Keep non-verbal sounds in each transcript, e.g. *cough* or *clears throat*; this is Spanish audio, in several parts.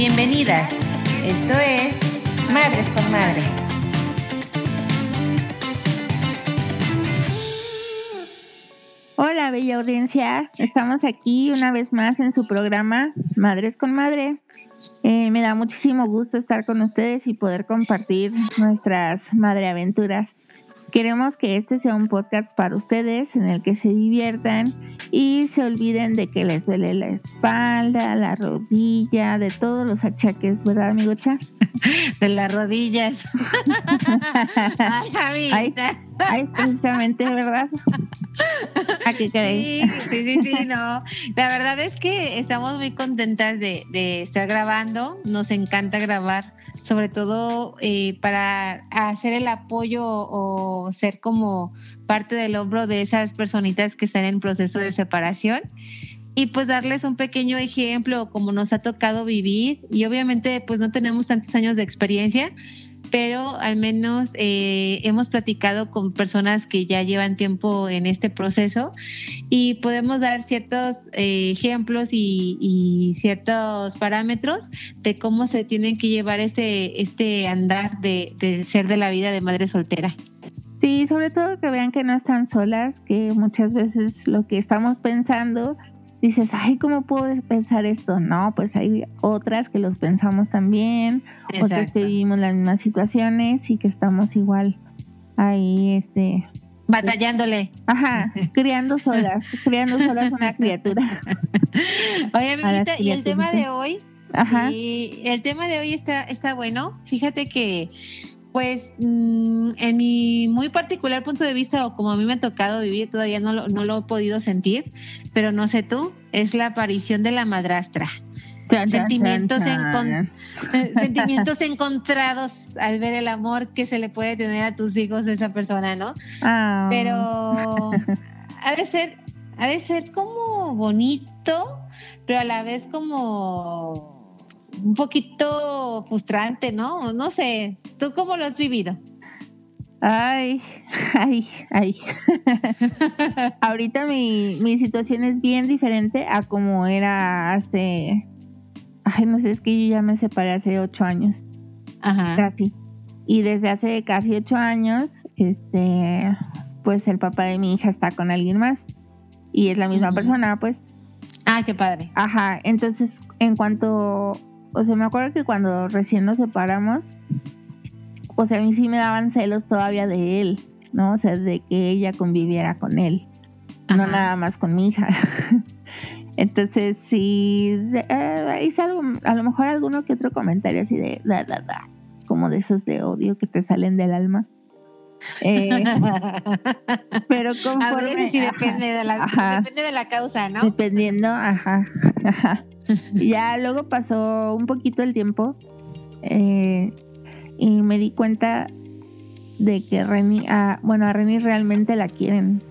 Bienvenidas. Esto es Madres con Madre. Hola, bella audiencia. Estamos aquí una vez más en su programa Madres con Madre. Eh, me da muchísimo gusto estar con ustedes y poder compartir nuestras madreaventuras. Queremos que este sea un podcast para ustedes en el que se diviertan y se olviden de que les duele la espalda, la rodilla, de todos los achaques, ¿verdad, amigo Cha? *laughs* De las rodillas. *laughs* Ay, amiguita. Ay, precisamente, ¿verdad? *laughs* ¿A qué sí, sí, sí, sí, no. La verdad es que estamos muy contentas de, de estar grabando. Nos encanta grabar, sobre todo eh, para hacer el apoyo o ser como parte del hombro de esas personitas que están en proceso de separación y pues darles un pequeño ejemplo como nos ha tocado vivir y obviamente pues no tenemos tantos años de experiencia, pero al menos eh, hemos platicado con personas que ya llevan tiempo en este proceso y podemos dar ciertos eh, ejemplos y, ciertos parámetros de cómo se tienen que llevar este, este andar de, de ser de la vida de madre soltera. Sí, sobre todo que vean que no están solas, que muchas veces lo que estamos pensando, dices, ay, ¿cómo puedo pensar esto? No, pues hay otras que los pensamos también, otras que vivimos las mismas situaciones y que estamos igual ahí, este... Batallándole. Ajá, *laughs* criando solas, criando solas una criatura. *laughs* Oye, amiguita, y el tema de hoy, Ajá. Y el tema de hoy está, está bueno. Fíjate que pues mm, en mi muy particular punto de vista, o como a mí me ha tocado vivir, todavía no lo, no lo he podido sentir, pero no sé tú, es la aparición de la madrastra. sentimientos, eh, sentimientos encontrados al ver el amor que se le puede tener a tus hijos de esa persona, ¿no? Ah. Pero ha de ser, ha de ser como bonito, pero a la vez como un poquito frustrante, ¿no? No sé, ¿tú cómo lo has vivido? Ay, *laughs* ay, ay. *laughs* Ahorita mi, mi situación es bien diferente a como era hace, ay, no sé, es que yo ya me separé hace ocho años. Ajá. Casi. Y desde hace casi ocho años, este, pues el papá de mi hija está con alguien más. Y es la misma persona, pues. Ah, qué padre. Ajá, entonces en cuanto o sea, me acuerdo que cuando recién nos separamos, o sea, a mí sí me daban celos todavía de él, ¿no? O sea, de que ella conviviera con él, no nada más con mi hija. *laughs* Entonces, sí, eh, hice algo, a lo mejor alguno que otro comentario así de, da, da, da, como de esos de odio que te salen del alma. Eh, *laughs* pero conforme... A ver, sí depende de, la, depende de la causa, ¿no? Dependiendo, ajá, *laughs* ajá. Ya luego pasó un poquito el tiempo eh, y me di cuenta de que Reni, ah, bueno, a Reni realmente la quieren.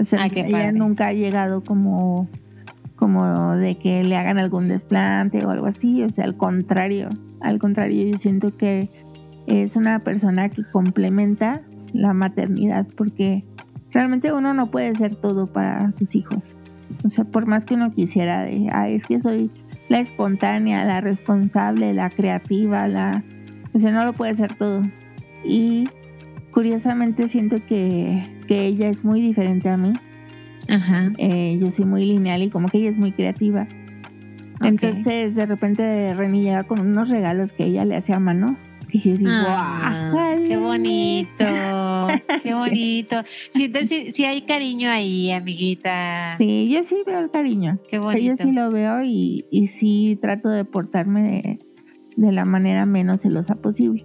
O sea, ah, ella nunca ha llegado como, como de que le hagan algún desplante o algo así. O sea, al contrario, al contrario, yo siento que es una persona que complementa la maternidad porque realmente uno no puede ser todo para sus hijos. O sea, por más que uno quisiera de, ah, es que soy la espontánea, la responsable, la creativa, la... O sea, no lo puede ser todo. Y curiosamente siento que, que ella es muy diferente a mí. Ajá. Eh, yo soy muy lineal y como que ella es muy creativa. Entonces, de repente, Reni llega con unos regalos que ella le hace a mano y yo digo, ah, ¡Qué bonito! ¡Qué *laughs* bonito! Sí, hay cariño ahí, amiguita. Sí, yo sí veo el cariño. Qué bonito. Yo sí lo veo y, y sí trato de portarme de, la manera menos celosa posible.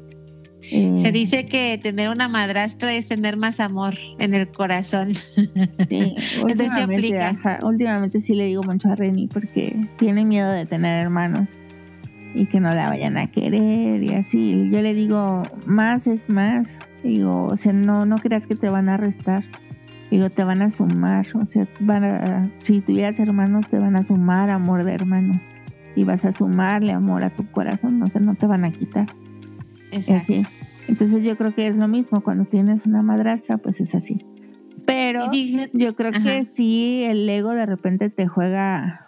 Se eh, dice que tener una madrastra es tener más amor en el corazón. Sí, *laughs* últimamente, últimamente sí le digo mucho a Reni porque tiene miedo de tener hermanos y que no la vayan a querer y así. Yo le digo, más es más. Digo, o sea, no, no creas que te van a restar. Digo, te van a sumar. O sea, van a, si tuvieras hermanos, te van a sumar amor de hermanos. Y vas a sumarle amor a tu corazón. O sea, no te van a quitar. Exacto. Entonces yo creo que es lo mismo. Cuando tienes una madrastra, pues es así. Pero yo creo que sí, el ego de repente te juega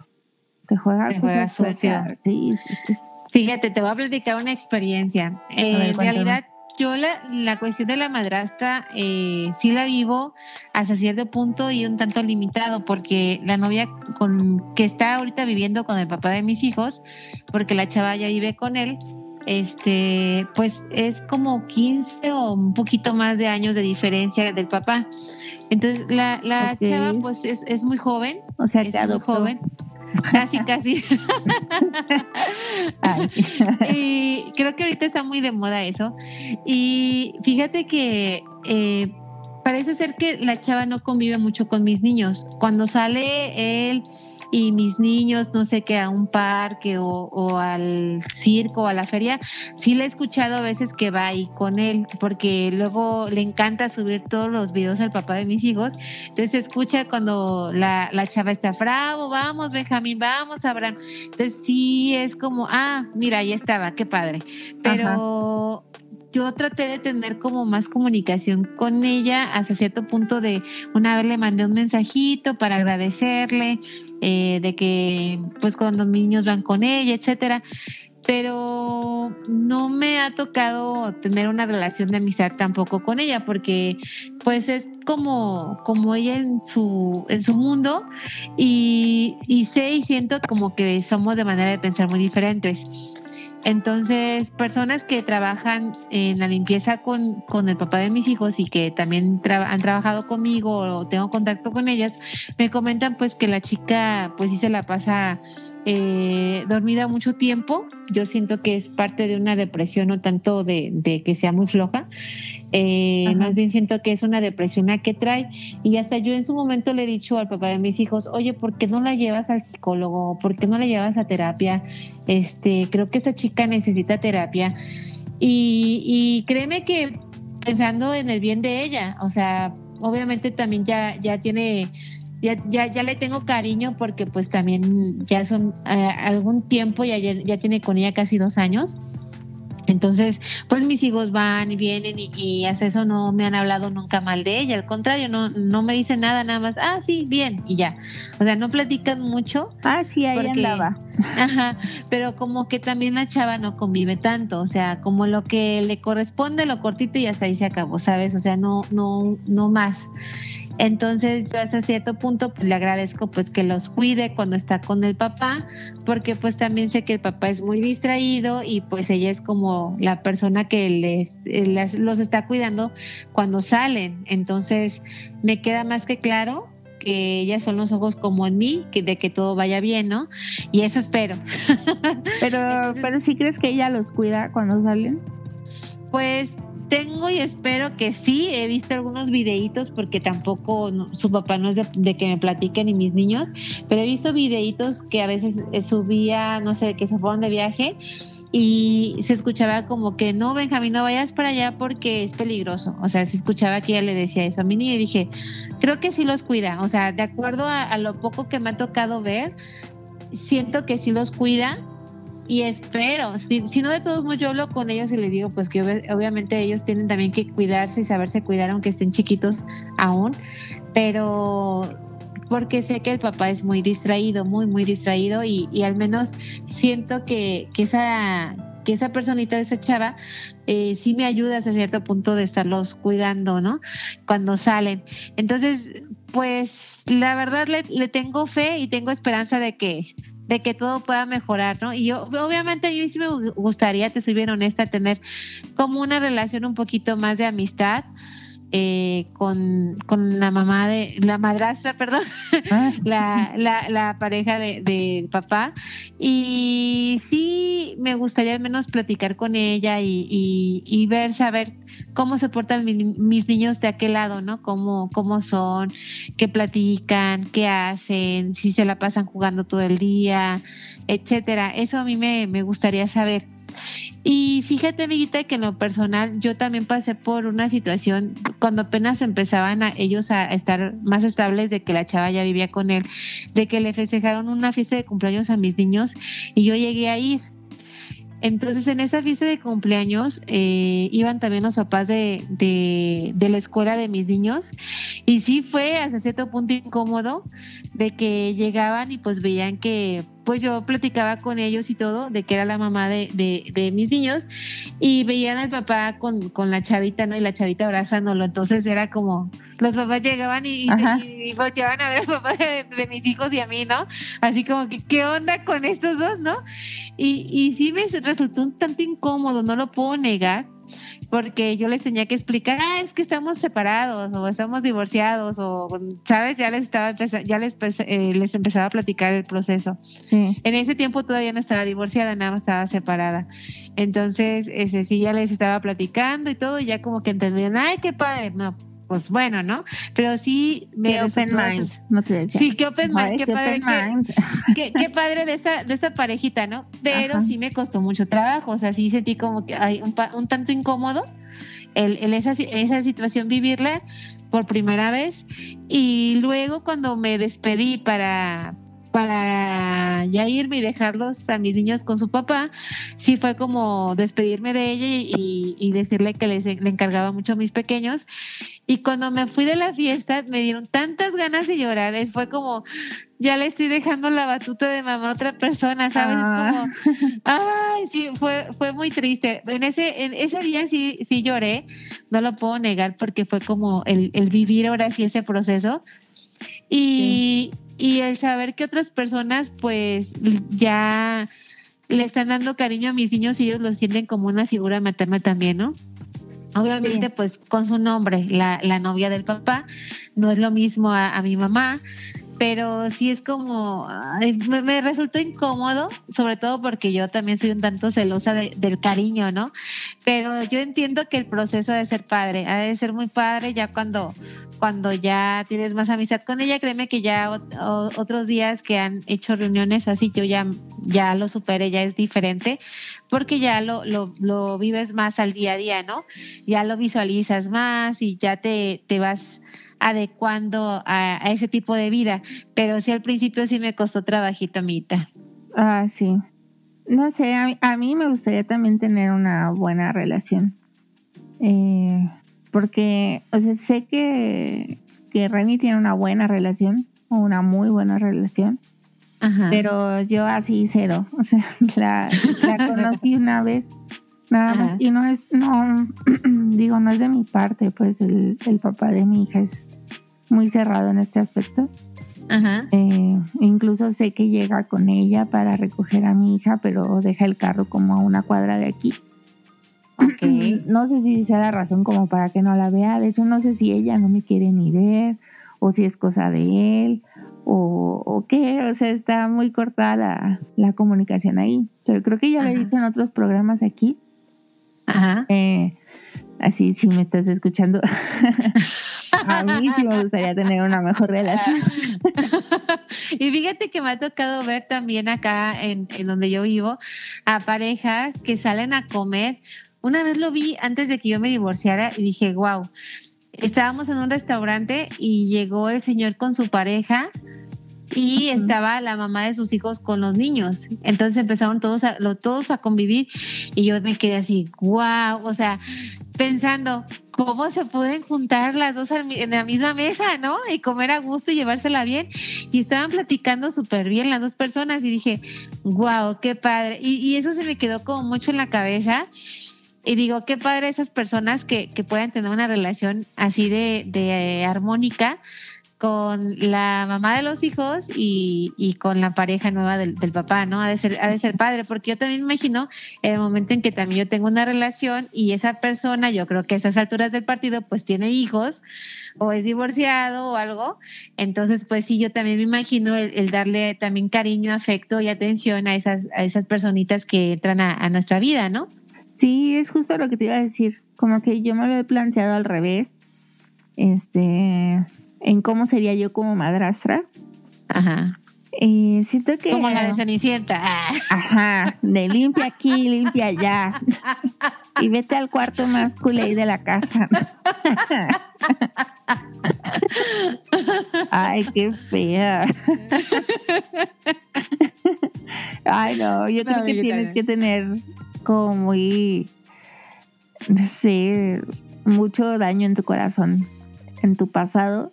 te juega, te juega sucio. Sí, sí, sí. Fíjate, te voy a platicar una experiencia. en realidad, yo la, la, cuestión de la madrastra eh, sí la vivo hasta cierto punto y un tanto limitado, porque la novia con que está ahorita viviendo con el papá de mis hijos, porque la chava ya vive con él, este, pues es como 15 o un poquito más de años de diferencia del papá. Entonces, la, la chava pues es, es, muy joven. O sea, es muy joven. Casi, casi. *laughs* y creo que ahorita está muy de moda eso. Y fíjate que eh, parece ser que la chava no convive mucho con mis niños. Cuando sale él y mis niños, no sé qué, a un parque o, al circo o a la feria, sí le he escuchado a veces que va ahí con él, porque luego le encanta subir todos los videos al papá de mis hijos. Entonces escucha cuando la, la chava está, bravo, vamos, Benjamín, vamos, Abraham. Entonces sí es como, ah, mira, ahí estaba, qué padre. Pero yo traté de tener como más comunicación con ella hasta cierto punto de una vez le mandé un mensajito para agradecerle eh, de que pues cuando los niños van con ella, etcétera. Pero no me ha tocado tener una relación de amistad tampoco con ella porque pues es como como ella en su en su mundo y, y sé y siento como que somos de manera de pensar muy diferentes entonces, personas que trabajan en la limpieza con, con el papá de mis hijos y que también han trabajado conmigo o tengo contacto con ellas, me comentan pues que la chica pues sí se la pasa eh, dormida mucho tiempo. Yo siento que es parte de una depresión, no tanto de, de que sea muy floja. Eh, más bien siento que es una depresión la que trae y hasta yo en su momento le he dicho al papá de mis hijos, oye, ¿por qué no la llevas al psicólogo? ¿Por qué no la llevas a terapia? Este, creo que esa chica necesita terapia y, y créeme que pensando en el bien de ella, o sea, obviamente también ya, ya tiene ya, ya, ya le tengo cariño porque pues también ya son eh, algún tiempo, ya, ya tiene con ella casi dos años. Entonces, pues mis hijos van y vienen y, hasta eso no me han hablado nunca mal de ella, al contrario, no, no me dicen nada, nada más, ah, sí, bien, y ya. O sea, no platican mucho. Ah, sí, ahí andaba. *laughs* Ajá, pero como que también la chava no convive tanto, o sea, como lo que le corresponde, lo cortito y hasta ahí se acabó, ¿sabes? O sea, no, no, no más. Entonces yo hasta cierto punto pues, le agradezco pues que los cuide cuando está con el papá, porque pues también sé que el papá es muy distraído y pues ella es como la persona que les, los está cuidando cuando salen. Entonces me queda más que claro que ellas son los ojos como en mí, que de que todo vaya bien, ¿no? Y eso espero. *laughs* Pero, pero sí crees que ella los cuida cuando salen. Pues tengo y espero que sí. He visto algunos videitos porque tampoco su papá no es de, que me platiquen ni mis niños, pero he visto videitos que a veces eh, subía, no sé, que se fueron de viaje y se escuchaba como que no, Benjamín, no vayas para allá porque es peligroso. O sea, se escuchaba que ella le decía eso a mi niña y dije, creo que sí los cuida. O sea, de acuerdo a lo poco que me ha tocado ver, siento que sí los cuida y espero, si, no de todos modos yo hablo con ellos y les digo pues que obviamente ellos tienen también que cuidarse y saberse cuidar aunque estén chiquitos aún, pero porque sé que el papá es muy distraído, muy, muy distraído y, al menos siento que, que esa que esa personita, esa chava, eh, sí me ayuda hasta cierto punto de estarlos cuidando, ¿no? Cuando salen. Entonces, pues la verdad le, le tengo fe y tengo esperanza de que, de que todo pueda mejorar, ¿no? Y yo, obviamente, mí sí me gustaría, te soy bien honesta, tener como una relación un poquito más de amistad eh, con, con, la mamá de, la madrastra, perdón, *laughs* ah. la, la, la, pareja del de papá. Y sí me gustaría al menos platicar con ella y, y, ver, saber cómo se portan mis niños de aquel lado, ¿no? Cómo, cómo son, qué platican, qué hacen, si se la pasan jugando todo el día, etcétera. Eso a mí me, me gustaría saber. Y fíjate, amiguita, que en lo personal yo también pasé por una situación cuando apenas empezaban a ellos a estar más estables de que la chava ya vivía con él, de que le festejaron una fiesta de cumpleaños a mis niños y yo llegué a ir. Entonces en esa fiesta de cumpleaños eh, iban también los papás de, de, de, la escuela de mis niños y sí fue hasta cierto punto incómodo de que llegaban y pues veían que pues yo platicaba con ellos y todo, de que era la mamá de, de, mis niños, y veían al papá con, con, la chavita, ¿no? Y la chavita abrazándolo. Entonces era como, los papás llegaban y, y, volteaban a ver al papá de, mis hijos y a mí, ¿no? Así como que, ¿qué onda con estos dos, no? Y, y sí me resultó un tanto incómodo, no lo puedo negar porque yo les tenía que explicar, ah, es que estamos separados o estamos divorciados o, ¿sabes? Ya les estaba ya les, eh, les empezaba a platicar el proceso. En ese tiempo todavía no estaba divorciada, nada más estaba separada. Entonces, ese sí, ya les estaba platicando y todo, y ya como que entendían, ay, qué padre. No, pues bueno, ¿no? Pero sí me open mind, no te decía. Sí, qué open mind, qué, padre, *laughs* qué, padre de esa, de esa parejita, ¿no? Pero sí me costó mucho trabajo, o sea, sí sentí como que hay un, un tanto incómodo el, el esa, esa situación vivirla por primera vez y luego cuando me despedí para para ya irme y dejarlos a mis niños con su papá, sí fue como despedirme de ella y, decirle que les, le encargaba mucho a mis pequeños. Y cuando me fui de la fiesta, me dieron tantas ganas de llorar, fue como, ya le estoy dejando la batuta de mamá a otra persona, ¿sabes? Ah. como, ay, sí, fue, fue muy triste. En ese, en ese día sí, sí lloré, no lo puedo negar porque fue como el, el vivir ahora sí ese proceso. Y, y el saber que otras personas pues ya le están dando cariño a mis niños y ellos los sienten como una figura materna también, ¿no? Obviamente, pues con su nombre, la, la, novia del papá, no es lo mismo a, mi mamá, pero sí es como, me, resultó incómodo, sobre todo porque yo también soy un tanto celosa del cariño, ¿no? Pero yo entiendo que el proceso de ser padre ha de ser muy padre ya cuando cuando ya tienes más amistad con ella, créeme que ya otros días que han hecho reuniones o así, yo ya, ya lo superé, ya es diferente, porque ya lo, lo, lo vives más al día a día, ¿no? Ya lo visualizas más y ya te, te vas adecuando a, ese tipo de vida, pero sí al principio sí me costó trabajito, amita. Ah, sí. No sé, a, a mí me gustaría también tener una buena relación. Eh, porque, o sea, sé que, que Reni tiene una buena relación, o una muy buena relación, pero yo así cero, o sea, *laughs* la, la conocí una vez, nada más, y no es, no, *clears throat* digo, no es de mi parte, pues el, el papá de mi hija es muy cerrado en este aspecto. Ajá. Eh, incluso sé que llega con ella para recoger a mi hija, pero deja el carro como a una cuadra de aquí. *clears throat* No sé si sea la razón como para que no la vea. De hecho, no sé si ella no me quiere ni ver o si es cosa de él o, o qué. O sea, está muy cortada la, la comunicación ahí. Pero creo que ya lo he dicho en otros programas aquí. Ajá. Eh, así, si me estás escuchando, *laughs* a mí sí me gustaría tener una mejor relación. *laughs* y fíjate que me ha tocado ver también acá en, en donde yo vivo a parejas que salen a comer una vez lo vi antes de que yo me divorciara y dije, wow, estábamos en un restaurante y llegó el señor con su pareja y estaba la mamá de sus hijos con los niños. Entonces empezaron todos a, todos a convivir y yo me quedé así, wow, o sea, pensando, ¿cómo se pueden juntar las dos en la misma mesa, no? Y comer a gusto y llevársela bien. Y estaban platicando súper bien las dos personas y dije, wow, qué padre. Y, y eso se me quedó como mucho en la cabeza y digo, qué padre esas personas que, que puedan tener una relación así de, de armónica con la mamá de los hijos y, y con la pareja nueva del, del, papá, ¿no? Ha de, ser, ha de ser padre, porque yo también imagino el momento en que también yo tengo una relación y esa persona, yo creo que a esas alturas del partido, pues tiene hijos o es divorciado o algo, entonces pues sí, yo también me imagino el, darle también cariño, afecto y atención a esas, a esas personitas que entran a, a nuestra vida, ¿no? Sí, es justo lo que te iba a decir. Como que yo me lo he planteado al revés. Este, en cómo sería yo como madrastra. Ajá. Y siento que. Como la de Cenicienta. *laughs* Ajá. De limpia aquí, limpia allá. Y vete al cuarto más culé de la casa. *laughs* Ay, qué fea. Ay, no, yo creo que tienes que tener como muy, no sé, mucho daño en tu corazón, en tu pasado,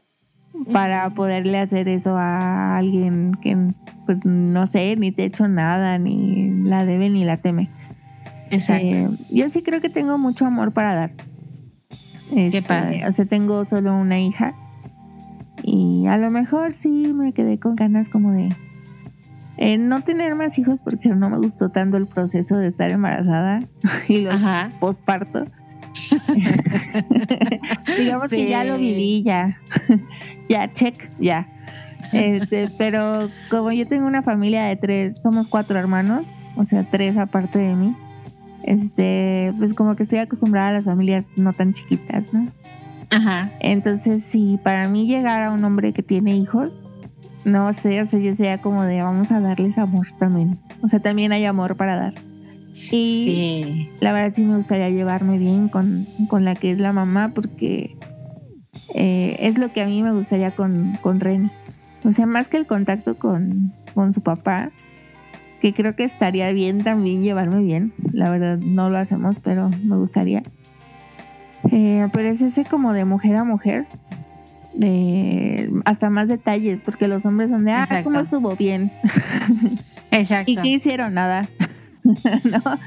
para poderle hacer eso a alguien que, pues no sé, ni te he hecho nada, ni la debe ni la teme. Exacto. Eh, yo sí creo que tengo mucho amor para dar. Qué este, padre. O sea, tengo solo una hija. Y a lo mejor sí me quedé con ganas como de eh, no tener más hijos porque no me gustó tanto el proceso de estar embarazada *laughs* y los pospartos. *laughs* Digamos que ya lo viví, ya. *laughs* ya, check, ya. Este, *laughs* pero como yo tengo una familia de tres, somos cuatro hermanos, o sea, tres aparte de mí, este, pues como que estoy acostumbrada a las familias no tan chiquitas, ¿no? Ajá. Entonces, si para mí llegar a un hombre que tiene hijos, no sé, o sea, yo sea como de vamos a darles amor también. O sea, también hay amor para dar. Y la verdad sí me gustaría llevarme bien con, la que es la mamá porque eh, es lo que a mí me gustaría con, con Reni. O sea, más que el contacto con, su papá, que creo que estaría bien también llevarme bien. La verdad no lo hacemos, pero me gustaría. Eh, pero es ese como de mujer a mujer. De hasta más detalles, porque los hombres son de, ah, ¿cómo estuvo bien? *laughs* Exacto. ¿Y qué hicieron? Nada. *laughs* ¿no?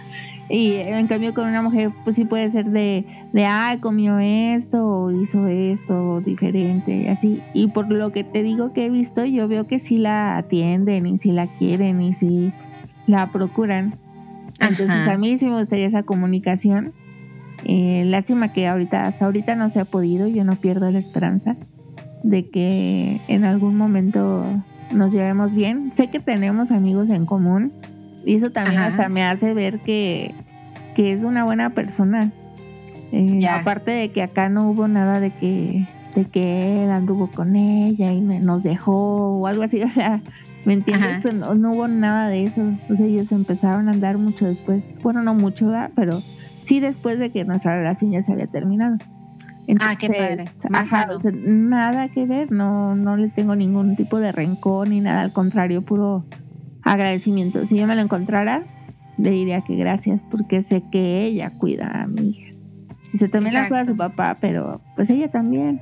Y en cambio con una mujer, pues sí puede ser de, de, ah, comió esto, o hizo esto, diferente, así. Y por lo que te digo que he visto, yo veo que sí la atienden, y si la quieren, y si la procuran. Entonces a mí sí me gustaría esa comunicación. Eh, lástima que ahorita, hasta ahorita no se ha podido, yo no pierdo la esperanza de que en algún momento nos llevemos bien. Sé que tenemos amigos en común, y eso también hasta me hace ver que, es una buena persona. Eh, aparte de que acá no hubo nada de que, de que él anduvo con ella y nos dejó o algo así. *laughs* O sea, ¿me entiendes? Pues no, hubo nada de eso. Entonces ellos empezaron a andar mucho después. Bueno, no mucho, pero sí después de que nuestra relación ya se había terminado. ah, qué padre. nada que ver, no, no le tengo ningún tipo de rencor ni nada, al contrario, puro agradecimiento. Si yo me lo encontrara, le diría que gracias porque sé que ella cuida a mi hija. Dice, también la cuida a su papá, pero pues ella también.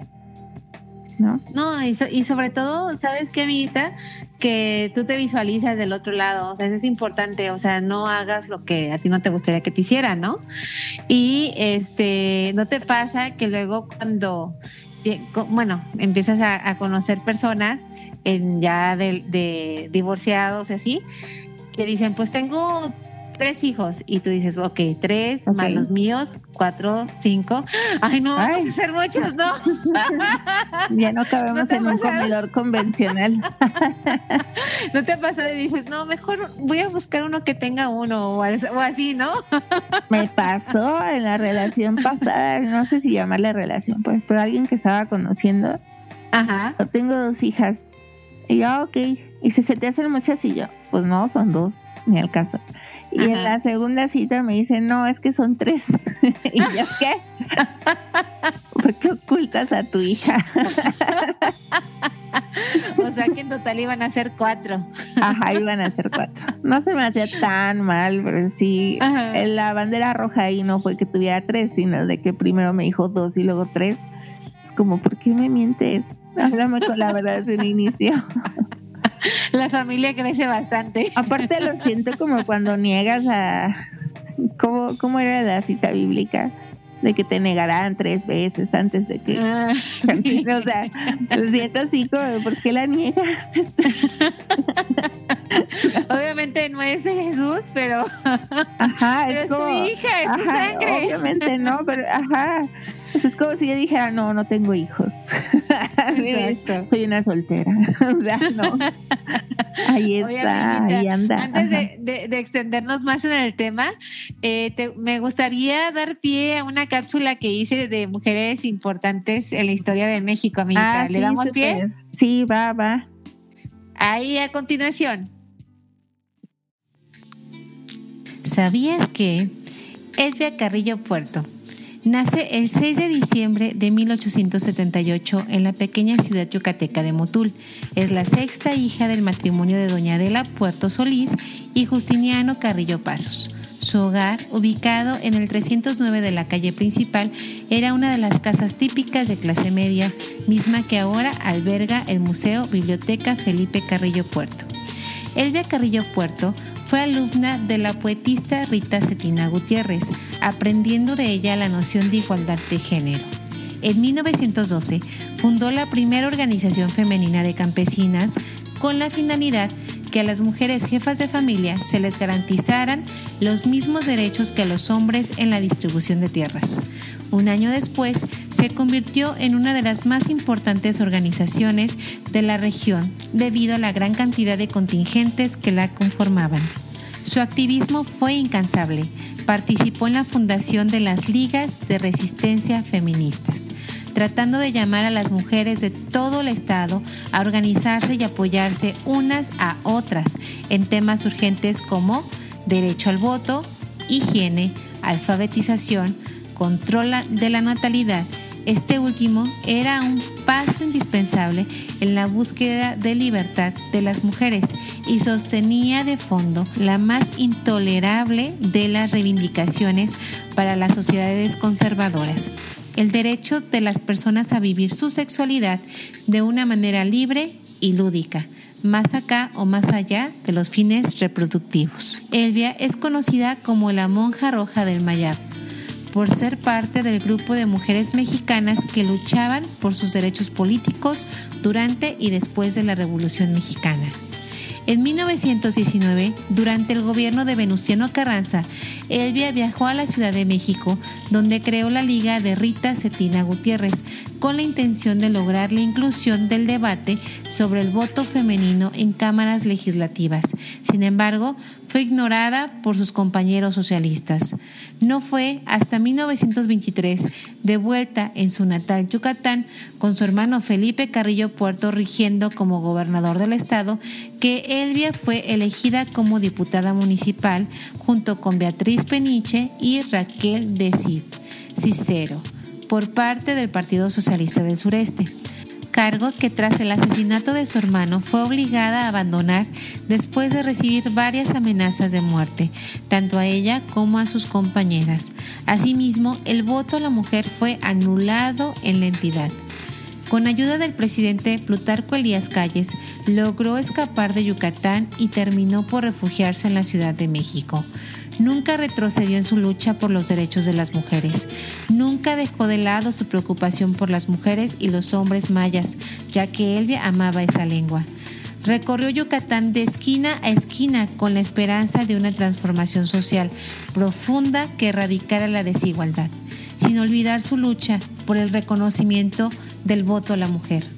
¿No? No, y, y sobre todo, ¿sabes qué, amiguita? Que tú te visualizas del otro lado, o sea, eso es importante, o sea, no hagas lo que a ti no te gustaría que te hicieran, ¿no? Y este, no te pasa que luego cuando, bueno, empiezas a, a conocer personas en ya de, de divorciados y así, que dicen, pues tengo tres hijos y tú dices, ok, tres más los míos, cuatro, cinco. Ay, no, vamos a ser muchos, ¿no? *laughs* ya no cabemos en un comedor convencional. *laughs* ¿No te pasa y dices, no, mejor voy a buscar uno que tenga uno o, así, ¿no? *laughs* Me pasó en la relación pasada, no sé si llamarle relación, pues, pero alguien que estaba conociendo. Ajá. Yo tengo dos hijas y yo, ok. Y si se te hacen muchas y yo, pues no, son dos, ni al caso. Y en la segunda cita me dice, no, es que son tres. *laughs* y yo, ¿qué? ¿Por qué ocultas a tu hija? *laughs* o sea que en total iban a ser cuatro. Ajá, iban a ser cuatro. No se me hacía tan mal, pero sí, la bandera roja ahí no fue que tuviera tres, sino de que primero me dijo dos y luego tres. Es como, ¿por qué me mientes? Háblame con la verdad desde el inicio. *laughs* La familia crece bastante. Aparte lo *laughs* siento como cuando niegas a... ¿Cómo, cómo era la cita bíblica? de que te negarán tres veces antes de que. Ah, *laughs* o sea, lo siento así como, ¿por qué la niegas? *laughs* obviamente no es Jesús, pero. Ajá, pero es, su hija, es su sangre. Obviamente no, pero ajá. Es como si yo dijera, no, no tengo hijos. *laughs* Soy una soltera. *laughs* o sea, no. *laughs* Ahí está, ahí anda. Antes de, de, extendernos más en el tema, eh, me gustaría dar pie a una cápsula que hice de mujeres importantes en la historia de México, amiga. Ah, ¿Le damos pie? Sí, va, va. Ahí a continuación. ¿Sabías que Elvia Carrillo Puerto Nace el 6 de diciembre de 1878 en la pequeña ciudad yucateca de Motul. Es la sexta hija del matrimonio de Doña Adela Puerto Solís y Justiniano Carrillo Pasos. Su hogar, ubicado en el 309 de la calle principal, era una de las casas típicas de clase media, misma que ahora alberga el Museo Biblioteca Felipe Carrillo Puerto. Elvia Carrillo Puerto fue alumna de la poetista Rita Cetina Gutiérrez, aprendiendo de ella la noción de igualdad de género. En 1912 fundó la primera organización femenina de campesinas con la finalidad que a las mujeres jefas de familia se les garantizaran los mismos derechos que a los hombres en la distribución de tierras. Un año después, se convirtió en una de las más importantes organizaciones de la región debido a la gran cantidad de contingentes que la conformaban. Su activismo fue incansable. Participó en la fundación de las Ligas de Resistencia Feministas, tratando de llamar a las mujeres de todo el Estado a organizarse y apoyarse unas a otras en temas urgentes como derecho al voto, higiene, alfabetización, control de la natalidad. Este último era un paso indispensable en la búsqueda de libertad de las mujeres y sostenía de fondo la más intolerable de las reivindicaciones para las sociedades conservadoras, el derecho de las personas a vivir su sexualidad de una manera libre y lúdica, más acá o más allá de los fines reproductivos. Elvia es conocida como la monja roja del Mayab por ser parte del grupo de mujeres mexicanas que luchaban por sus derechos políticos durante y después de la Revolución Mexicana. En 1919, durante el gobierno de Venustiano Carranza, Elvia viajó a la Ciudad de México, donde creó la Liga de Rita Cetina Gutiérrez, con la intención de lograr la inclusión del debate sobre el voto femenino en cámaras legislativas. Sin embargo, fue ignorada por sus compañeros socialistas. No fue hasta 1923, de vuelta en su natal Yucatán, con su hermano Felipe Carrillo Puerto rigiendo como gobernador del estado, que Elvia fue elegida como diputada municipal junto con Beatriz Peniche y Raquel de Cicero por parte del Partido Socialista del Sureste, cargo que tras el asesinato de su hermano fue obligada a abandonar después de recibir varias amenazas de muerte, tanto a ella como a sus compañeras. Asimismo, el voto a la mujer fue anulado en la entidad. Con ayuda del presidente Plutarco Elías Calles, logró escapar de Yucatán y terminó por refugiarse en la Ciudad de México. Nunca retrocedió en su lucha por los derechos de las mujeres. Nunca dejó de lado su preocupación por las mujeres y los hombres mayas, ya que Elvia amaba esa lengua. Recorrió Yucatán de esquina a esquina con la esperanza de una transformación social profunda que erradicara la desigualdad, sin olvidar su lucha por el reconocimiento del voto a la mujer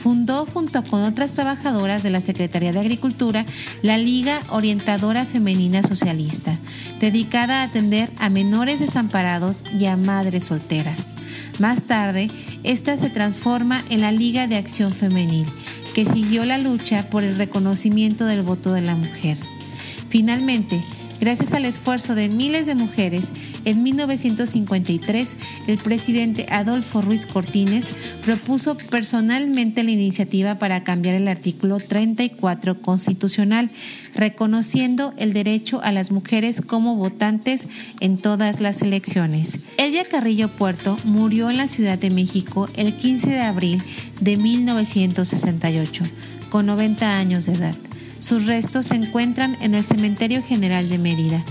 fundó junto con otras trabajadoras de la Secretaría de Agricultura la Liga Orientadora Femenina Socialista, dedicada a atender a menores desamparados y a madres solteras. Más tarde, esta se transforma en la Liga de Acción Femenil, que siguió la lucha por el reconocimiento del voto de la mujer. Finalmente, Gracias al esfuerzo de miles de mujeres, en 1953 el presidente Adolfo Ruiz Cortines propuso personalmente la iniciativa para cambiar el artículo 34 constitucional, reconociendo el derecho a las mujeres como votantes en todas las elecciones. Elvia Carrillo Puerto murió en la Ciudad de México el 15 de abril de 1968, con 90 años de edad. Sus restos se encuentran en el Cementerio General de Mérida.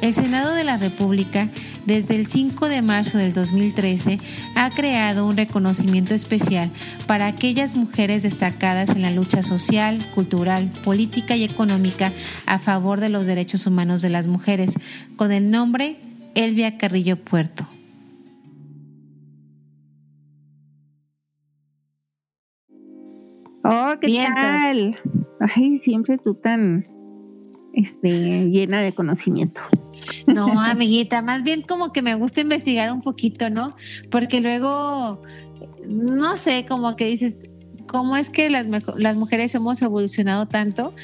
El Senado de la República, desde el 5 de marzo del 2013, ha creado un reconocimiento especial para aquellas mujeres destacadas en la lucha social, cultural, política y económica a favor de los derechos humanos de las mujeres, con el nombre Elvia Carrillo Puerto. Oh, ¿qué tal? Ay, siempre tú tan este, llena de conocimiento. No, amiguita, más bien como que me gusta investigar un poquito, ¿no? Porque luego, no sé, como que dices, cómo es que las, las mujeres hemos evolucionado tanto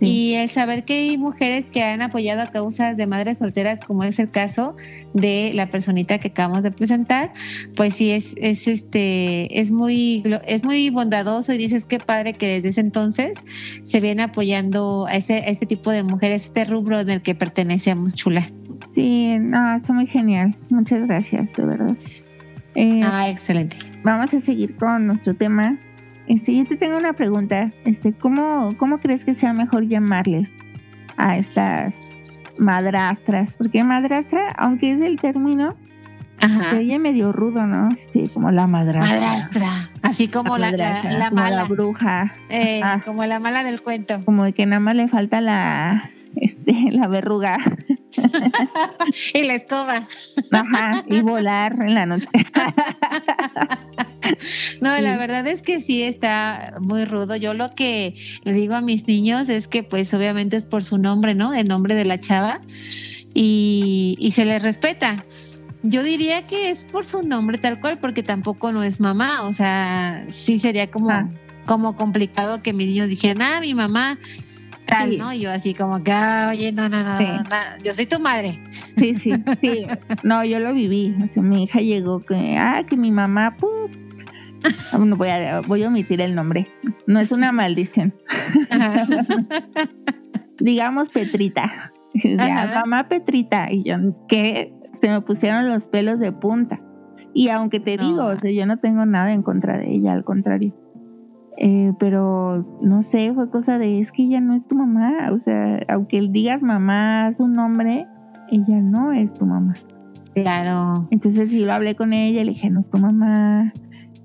y el saber que hay mujeres que han apoyado a causas de madres solteras, como es el caso de la personita que acabamos de presentar, pues sí es, es este es muy es muy bondadoso y dices qué padre que desde ese entonces se viene apoyando a ese, este tipo de mujeres, este rubro en el que pertenecemos, chula. Sí, no, está muy genial. Muchas gracias, de verdad. Eh, ah, excelente. Vamos a seguir con nuestro tema Este, yo te tengo una pregunta. Este, ¿cómo, ¿Cómo crees que sea mejor llamarles a estas madrastras? Porque madrastra, aunque es el término, Ajá. se oye medio rudo, ¿no? Sí, como la madrastra. Madrastra. Así como la, la, mala. la bruja. Eh, como la mala del cuento. Como de que nada más le falta la, este, la verruga. *laughs* y la escoba. Ajá, y volar en la noche. *laughs* *laughs* No, la verdad es que sí está muy rudo. Yo lo que le digo a mis niños es que pues obviamente es por su nombre, ¿no? El nombre de la chava y, y se les respeta. Yo diría que es por su nombre tal cual, porque tampoco no es mamá, o sea, sí sería como, ah. como complicado que mis niños dijeran, ah, mi mamá tal, ¿no? Y yo así como que, ah, oye, no, no, no, yo soy tu madre. Sí, sí, sí. *laughs* No, yo lo viví. O sea, mi hija llegó que, ah, que mi mamá, ¡pum! Voy a, voy a omitir el nombre. No es una maldición. Digamos Petrita. mamá Petrita. Y yo, ¿qué? Se me pusieron los pelos de punta. Y aunque te digo, o sea, yo no tengo nada en contra de ella, al contrario. Eh, pero no sé, fue cosa de es que ella no es tu mamá. O sea, aunque digas mamá su nombre, ella no es tu mamá. Claro. Entonces sí lo hablé con ella, le dije, no es tu mamá.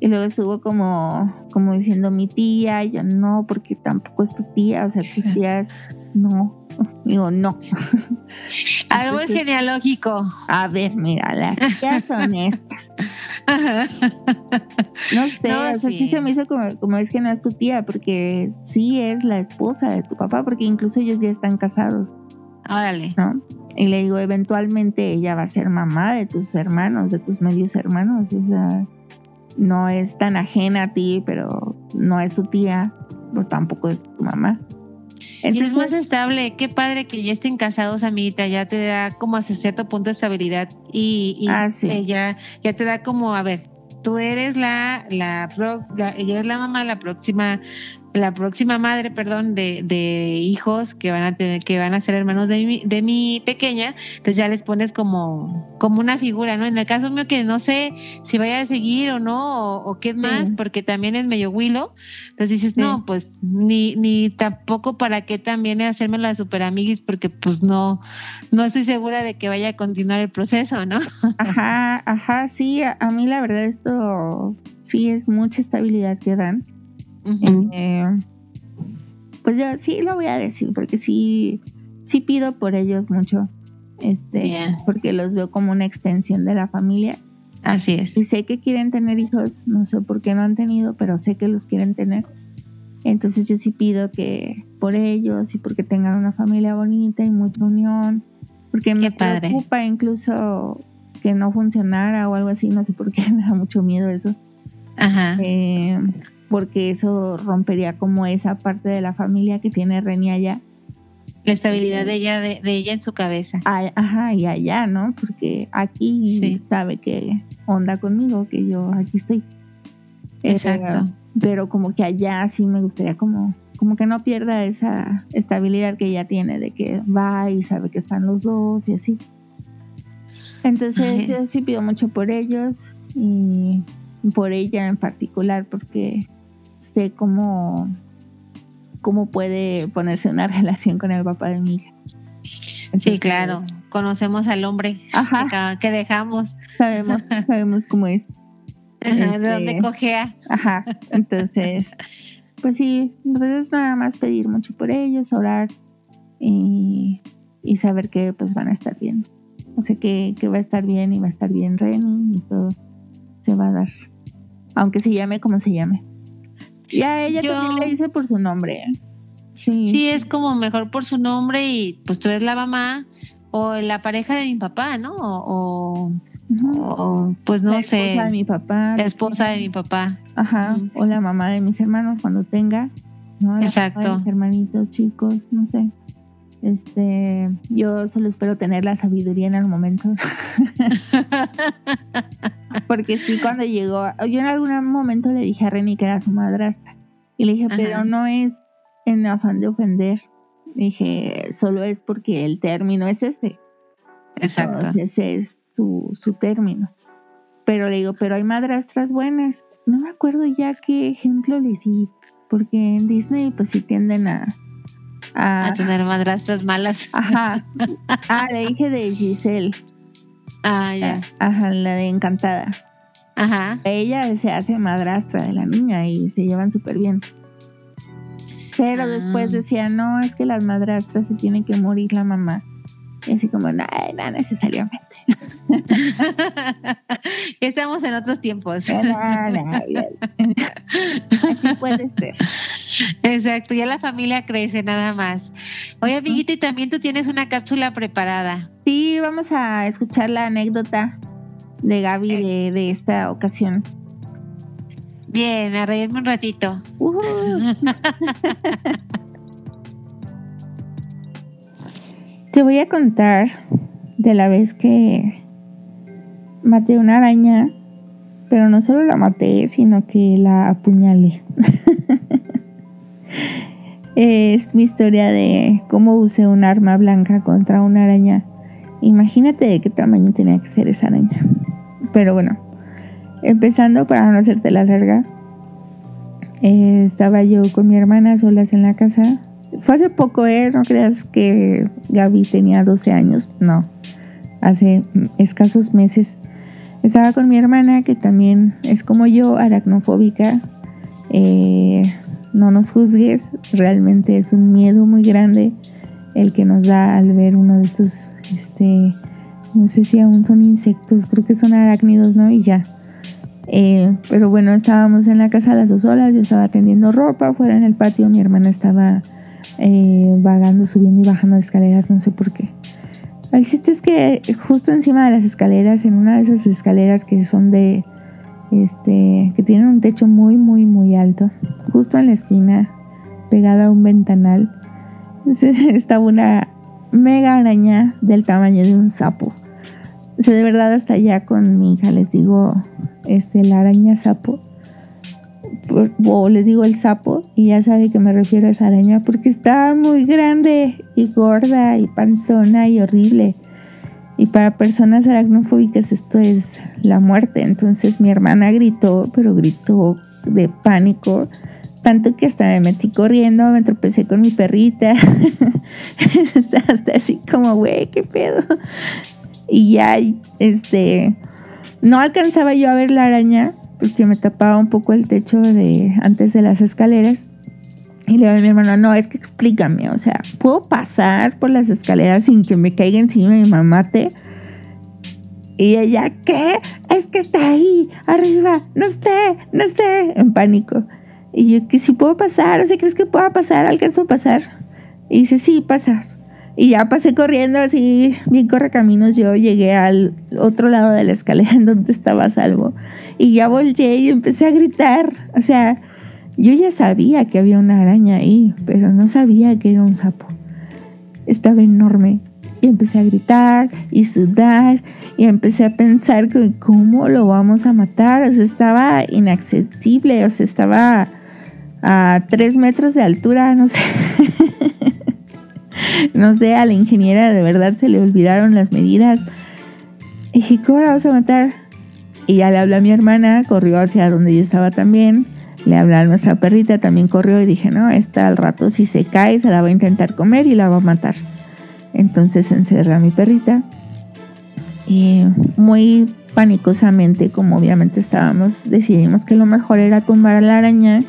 Y luego estuvo como, como diciendo mi tía, y yo no, porque tampoco es tu tía, o sea, tu *laughs* tía no. *laughs* Digo, no. *laughs* Árbol genealógico. A ver, mira, las tías son estas. No sé, o sea, sí. se me hizo como, como es que no es tu tía, porque sí es la esposa de tu papá, porque incluso ellos ya están casados. Órale. ¿No? Y le digo, eventualmente ella va a ser mamá de tus hermanos, de tus medios hermanos, o sea no es tan ajena a ti, pero no es tu tía, pero tampoco es tu mamá. y es más estable, qué padre que ya estén casados, amiguita, ya te da como hasta cierto punto de estabilidad y, y ah, ya, ya te da como, a ver, tú eres la, la, la, ella es la mamá, la próxima la próxima madre, perdón, de, de, hijos que van a tener, que van a ser hermanos de mi, de mi pequeña, entonces ya les pones como, como una figura, ¿no? En el caso mío que no sé si vaya a seguir o no, o, qué más, porque también es medio huilo, entonces dices, no, pues ni, ni tampoco para qué también hacerme la super amiguis, porque pues no, no estoy segura de que vaya a continuar el proceso, ¿no? Ajá, ajá, sí, a, a mí la verdad esto sí es mucha estabilidad que dan eh, pues yo sí lo voy a decir, porque sí, sí pido por ellos mucho, este, porque los veo como una extensión de la familia. Así es. Y sé que quieren tener hijos, no sé por qué no han tenido, pero sé que los quieren tener. Entonces yo sí pido que por ellos y porque tengan una familia bonita y mucha unión, porque me preocupa incluso que no funcionara o algo así, no sé por qué *laughs* me da mucho miedo eso. Ajá. Eh, porque eso rompería como esa parte de la familia que tiene Reni allá. La estabilidad de ella, de, ella en su cabeza. ajá, y allá, ¿no? Porque aquí sabe que onda conmigo, que yo aquí estoy. Exacto. pero como que allá sí me gustaría como, como que no pierda esa estabilidad que ella tiene, de que va y sabe que están los dos y así. Entonces yo sí pido mucho por ellos y por ella en particular, porque sé cómo, cómo puede ponerse una *laughs* relación con el papá de mi hija. sí, claro. Conocemos al hombre Que, dejamos. Sabemos, *laughs* sabemos cómo es. de dónde este, cogea. Ajá. Entonces, pues sí, entonces nada más pedir mucho por ellos, orar y, y saber que pues van a estar bien. O sea que, que va a estar bien y va a estar bien Reni y todo se va a dar. Aunque se llame como se llame. Y a ella también le dice por su nombre. Sí. sí, es como mejor por su nombre y pues tú eres la mamá o la pareja de mi papá, ¿no? O, pues no sé. La esposa de mi papá. La esposa de mi papá. Ajá. O la mamá de mis hermanos cuando tenga. ¿no? Exacto. hermanitos chicos, no sé. Este, yo solo espero tener la sabiduría en el momento. *laughs* Porque sí, cuando llegó, yo en algún momento le dije a Reni que era su madrastra. Y le dije, pero no es en afán de ofender. dije, solo es porque el término es ese. Exacto. ese es su, su término. Pero le digo, pero hay madrastras buenas. no me acuerdo ya qué ejemplo le di, porque en Disney pues sí tienden a... A, tener madrastras malas. Ajá. *laughs* Ah, le dije de Giselle. Ah, ya. Ajá, la de Encantada. Ajá. Ella se hace madrastra de la niña y se llevan súper bien. Pero después ah. decía, no, es que las madrastras se tienen que morir la mamá. Y así como, no, no necesariamente. *laughs* Estamos en otros tiempos. Así puede ser. Exacto, ya la familia crece nada más. Oye, amiguita, y también tú tienes una cápsula preparada. Sí, vamos a escuchar la anécdota de Gaby eh. de, esta ocasión. Bien, a reírme un ratito. *laughs* Te voy a contar de la vez que maté una araña, pero no solo la maté, sino que la apuñalé. *laughs* es mi historia de cómo usé un arma blanca contra una araña. Imagínate de qué tamaño tenía que ser esa araña. Pero bueno, empezando para no hacerte la larga, eh, estaba yo con mi hermana solas en la casa fue hace poco, ¿eh? No creas que Gaby tenía 12 años, no. Hace escasos meses. Estaba con mi hermana, que también es como yo, aracnofóbica. Eh, no nos juzgues, realmente es un miedo muy grande el que nos da al ver uno de estos, este, no sé si aún son insectos, creo que son arácnidos, ¿no? Y ya. Eh, pero bueno, estábamos en la casa las dos horas, yo estaba tendiendo ropa, fuera en el patio, mi hermana estaba eh, vagando, subiendo y bajando escaleras, no sé por qué. El chiste es que justo encima de las escaleras, en una de esas escaleras que son de, este, que tienen un techo muy, muy, muy alto, justo en la esquina, pegada a un ventanal, *laughs* estaba una mega araña del tamaño de un sapo. O sea, de verdad hasta allá con mi hija les digo, este, la araña sapo les digo el sapo, y ya sabe que me refiero a esa araña porque está muy grande y gorda y panzona y horrible. Y para personas aracnofóbicas esto es la muerte. Entonces mi hermana gritó, pero gritó de pánico, tanto que hasta me metí corriendo, me tropecé con mi perrita. *laughs* hasta así como, güey, qué pedo. Y ya, este, no alcanzaba yo a ver la araña, porque me tapaba un poco el techo de antes de las escaleras. Y le digo a mi hermano, no, es que explícame, o sea, ¿puedo pasar por las escaleras sin que me caiga encima y me mate? Y ella, ¿qué? Es que está ahí, arriba, no sé, no sé, en pánico. Y yo, que si puedo pasar, o sea, ¿crees que pueda pasar? ¿Alcanzo a pasar? Y dice, sí, pasas. Y ya pasé corriendo así, bien caminos Yo llegué al otro lado de la escalera *laughs* en donde estaba salvo. Y ya volteé y empecé a gritar. O sea, yo ya sabía que había una araña ahí, pero no sabía que era un sapo. Estaba enorme. Y empecé a gritar y sudar y empecé a pensar cómo lo vamos a matar. O sea, estaba inaccesible, o sea, estaba a tres metros de altura, no sé. *laughs* no sé, a la ingeniera de verdad se le olvidaron las medidas. Y dije, ¿cómo la vamos a matar? Y ya le hablé a mi hermana, corrió hacia donde yo estaba también. Le hablé a nuestra perrita, también corrió y dije, no, esta al rato si se cae se la va a intentar comer y la va a matar. Entonces encerré a mi perrita y muy panicosamente, como obviamente estábamos, decidimos que lo mejor era tumbar a la araña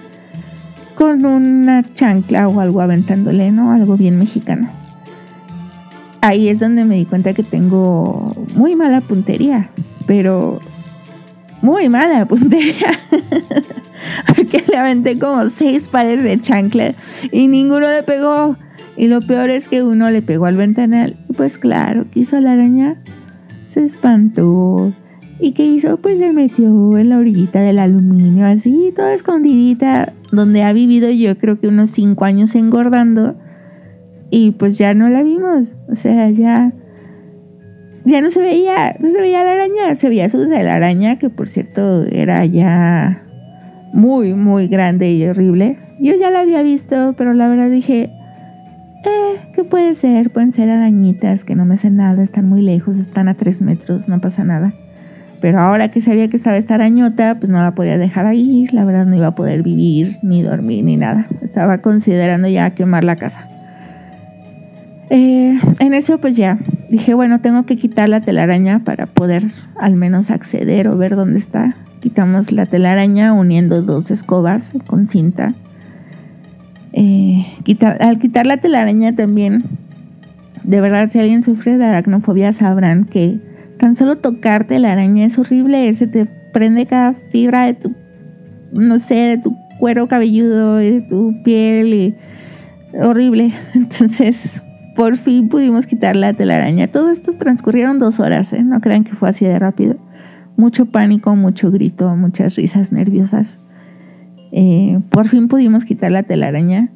con una chancla o algo aventándole, ¿no? Algo bien mexicano. Ahí es donde me di cuenta que tengo muy mala puntería, pero muy mala puntería. *laughs* Porque le aventé como seis pares de chancla y ninguno le pegó. Y lo peor es que uno le pegó al ventanal. Y pues claro, ¿qué hizo la araña? Se espantó. ¿Y qué hizo? Pues se metió en la orillita del aluminio, así, toda escondidita, donde ha vivido yo creo que unos cinco años engordando. Y pues ya no la vimos. O sea, ya ya no se veía, no se veía la araña, se veía su de la araña, que por cierto era ya muy, muy grande y horrible. Yo ya la había visto, pero la verdad dije, eh, ¿qué puede ser? Pueden ser arañitas que no me hacen nada, están muy lejos, están a tres metros, no pasa nada. Pero ahora que sabía que estaba esta arañota, pues no la podía dejar ahí. La verdad no iba a poder vivir, ni dormir, ni nada. Estaba considerando ya quemar la casa. Eh, en eso pues ya dije, bueno, tengo que quitar la telaraña para poder al menos acceder o ver dónde está. Quitamos la telaraña uniendo dos escobas con cinta. Eh, al quitar la telaraña también, de verdad si alguien sufre de aracnofobia sabrán que tan solo tocarte la araña es horrible, se te prende cada fibra de tu, no sé, de tu cuero cabelludo de tu piel horrible. *laughs* Entonces por fin pudimos quitar la telaraña. Todo esto transcurrieron dos horas, ¿eh? no crean que fue así de rápido. Mucho pánico, mucho grito, muchas risas nerviosas. Eh, por fin pudimos quitar la telaraña.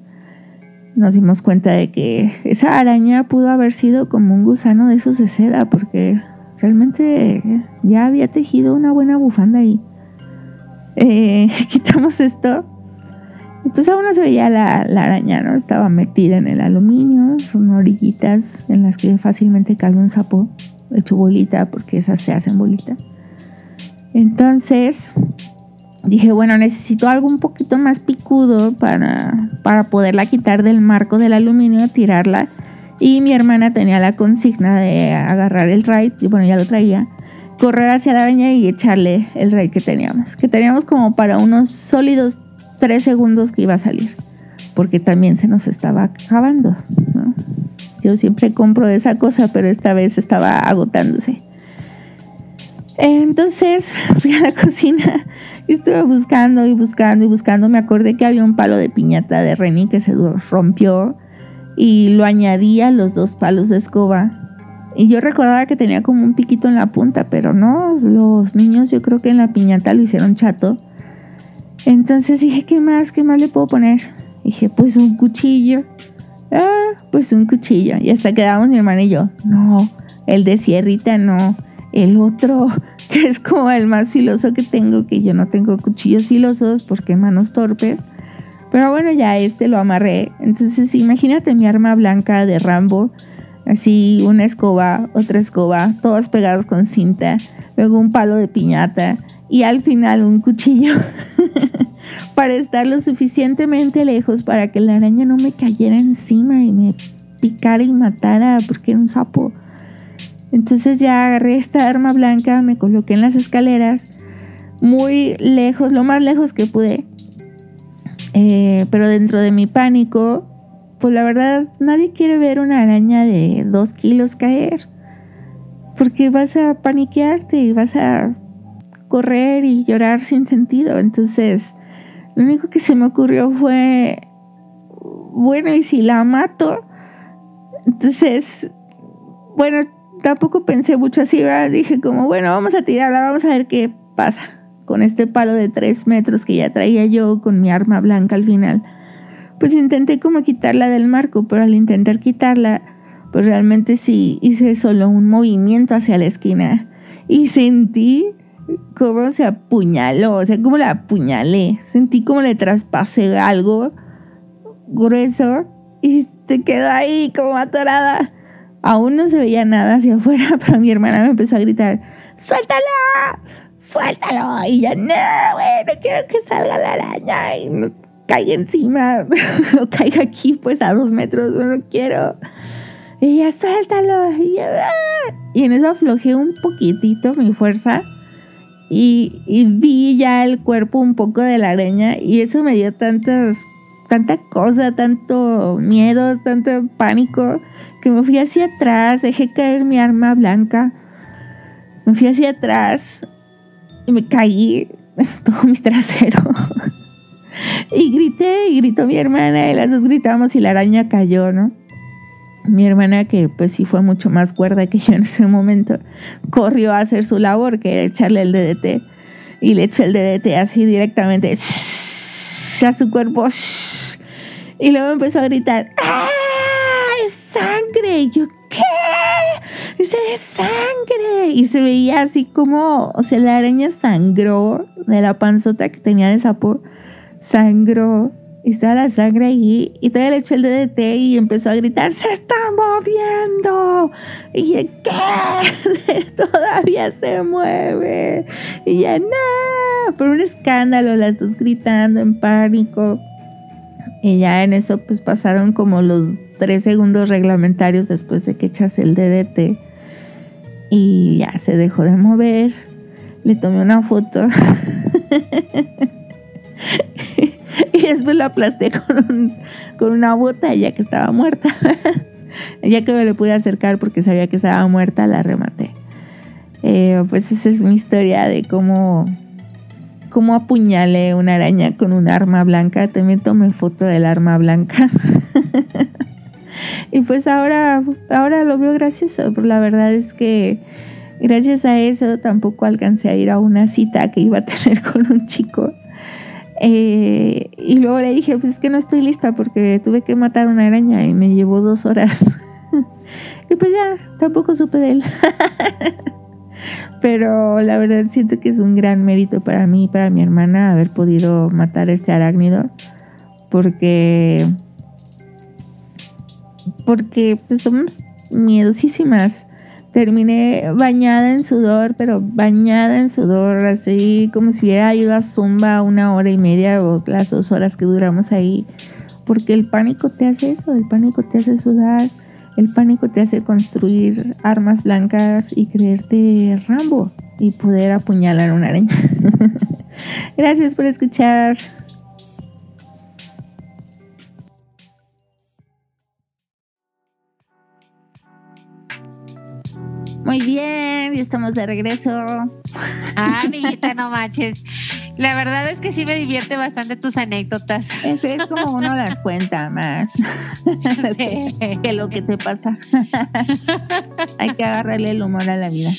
Nos dimos cuenta de que esa araña pudo haber sido como un gusano de esos de seda, porque realmente ya había tejido una buena bufanda ahí. Eh, *laughs* quitamos esto pues aún no se veía la, araña, ¿no? Estaba metida en el aluminio, son orillitas en las que fácilmente cabe un sapo hecho bolita, porque esas se hacen bolita. Entonces dije, bueno, necesito algo un poquito más picudo para, para poderla quitar del marco del aluminio, tirarla. Y mi hermana tenía la consigna de agarrar el raid, y bueno, ya lo traía, correr hacia la araña y echarle el raid que teníamos. Que teníamos como para unos sólidos tres segundos que iba a salir, porque también se nos estaba acabando. Yo siempre compro de esa cosa, pero esta vez estaba agotándose. Entonces *laughs* fui a la cocina y estuve buscando y buscando y buscando. Me acordé que había un palo de piñata de Reni que se rompió y lo añadí a los dos palos de escoba. Y yo recordaba que tenía como un piquito en la punta, pero no, los niños yo creo que en la piñata lo hicieron chato entonces dije, ¿qué más? ¿Qué más le puedo poner? Dije, pues un cuchillo. Ah, pues un cuchillo. Y hasta quedamos mi hermana y yo. No, el de sierrita no. El otro, *laughs* que es como el más filoso que tengo, que yo no tengo cuchillos filosos porque manos torpes. Pero bueno, ya este lo amarré. Entonces imagínate mi arma blanca de Rambo. Así una escoba, otra escoba, todos pegados con cinta. Luego un palo de piñata y al final un cuchillo *laughs* para estar lo suficientemente lejos para que la araña no me cayera encima y me picara y matara porque era un sapo. Entonces ya agarré esta arma blanca, me coloqué en las escaleras, muy lejos, lo más lejos que pude. Eh, pero dentro de mi pánico, pues la verdad nadie quiere ver una araña de dos kilos caer. Porque vas a paniquearte y vas a correr y llorar sin sentido. Entonces, lo único que se me ocurrió fue, bueno, ¿y si la mato? Entonces, bueno, tampoco pensé mucho así, ¿verdad? Dije como, bueno, vamos a tirarla, vamos a ver qué pasa con este palo de tres metros que ya traía yo con mi arma blanca al final. Pues intenté como quitarla del marco, pero al intentar quitarla, pues realmente sí hice solo un movimiento hacia la esquina y sentí cómo se apuñaló, o sea, cómo la apuñalé. Sentí como le traspasé algo grueso y te quedó ahí como atorada. Aún no se veía nada hacia afuera, *laughs* pero mi hermana me empezó a gritar, ¡suéltalo! ¡Suéltalo! Y ya, no, güey, no quiero que salga la araña y no caiga encima, *laughs* o caiga aquí pues a dos metros, no quiero. Y ya, suéltalo. Y, ah". y en eso aflojé un poquitito mi fuerza y, vi ya el cuerpo un poco de la araña y eso me dio tantas, tanta cosa, tanto miedo, tanto pánico, que me fui hacia atrás, dejé caer mi arma blanca, me fui hacia atrás y me caí *laughs* todo mi trasero. *laughs* y grité y gritó mi hermana y las dos gritamos y la araña cayó, ¿no? Mi hermana, que pues sí fue mucho más cuerda que yo en ese momento, corrió a hacer su labor, que era echarle el DDT. Y le echó el DDT así directamente a su cuerpo. Y luego empezó a gritar, ¡Ah! ¡Es sangre! Y yo, ¿qué? Dice, ¡es sangre! Y se veía así como, o sea, la araña sangró de la panzota que tenía de sapo, sangró estaba la sangre ahí y todavía le eché el DDT y empezó a gritar, se está moviendo. Y dije, ¿qué? *laughs* todavía se mueve. Y ya, no, por un escándalo, las dos gritando en pánico. Y ya en eso pues pasaron como los tres segundos reglamentarios después de que echas el DDT. Y ya se dejó de mover. Le tomé una foto. *laughs* *laughs* y después la aplasté con, con una botella que estaba muerta. *laughs* ya que me le pude acercar porque sabía que estaba muerta, la rematé. Eh, pues esa es mi historia de cómo, cómo apuñalé una araña con un arma blanca. También tomé foto del arma blanca. *laughs* y pues ahora, ahora lo veo gracioso. La verdad es que gracias a eso tampoco alcancé a ir a una cita que iba a tener con un chico. Eh, y luego le dije, pues es que no estoy lista porque tuve que matar una araña y me llevó dos horas. *laughs* y pues ya, tampoco supe de él. *laughs* Pero la verdad siento que es un gran mérito para mí y para mi hermana haber podido matar a este arácnido. Porque... Porque pues somos miedosísimas terminé bañada en sudor, pero bañada en sudor, así como si hubiera ido a Zumba una hora y media o las dos horas que duramos ahí. Porque el pánico te hace eso, el pánico te hace sudar, el pánico te hace construir armas blancas y creerte Rambo y poder apuñalar una araña. *laughs* Gracias por escuchar. Muy bien, y estamos de regreso. Ah, amiguita, no manches. La verdad es que sí me divierte bastante tus anécdotas. Es, como uno las cuenta más *laughs* que lo que te pasa. Hay que agarrarle el humor a la vida.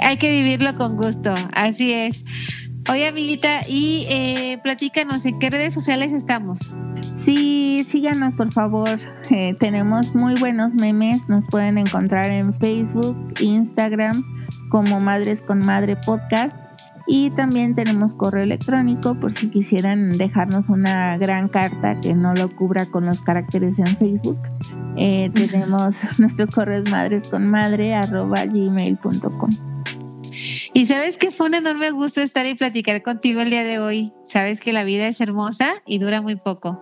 Hay que vivirlo con gusto, así es. Oye, amiguita, y eh, platícanos, ¿en qué redes sociales estamos? Sí, síganos por favor. Eh, tenemos muy buenos memes. Nos pueden encontrar en Facebook, Instagram, como Madres con Madre Podcast. Y también tenemos correo electrónico por si quisieran dejarnos una gran carta que no lo cubra con los caracteres en Facebook. Eh, *laughs* tenemos nuestro correo es madresconmadre.gmail.com. Y sabes que fue un enorme gusto estar y platicar contigo el día de hoy. Sabes que la vida es hermosa y dura muy poco.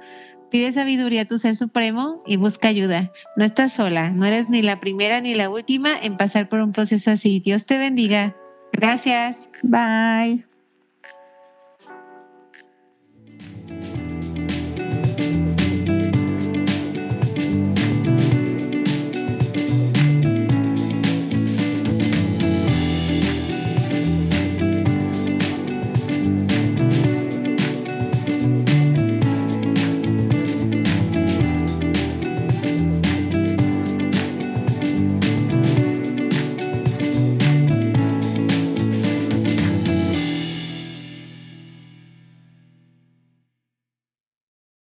Pide sabiduría a tu ser supremo y busca ayuda. No estás sola, no eres ni la primera ni la última en pasar por un proceso así. Dios te bendiga. Gracias. Bye.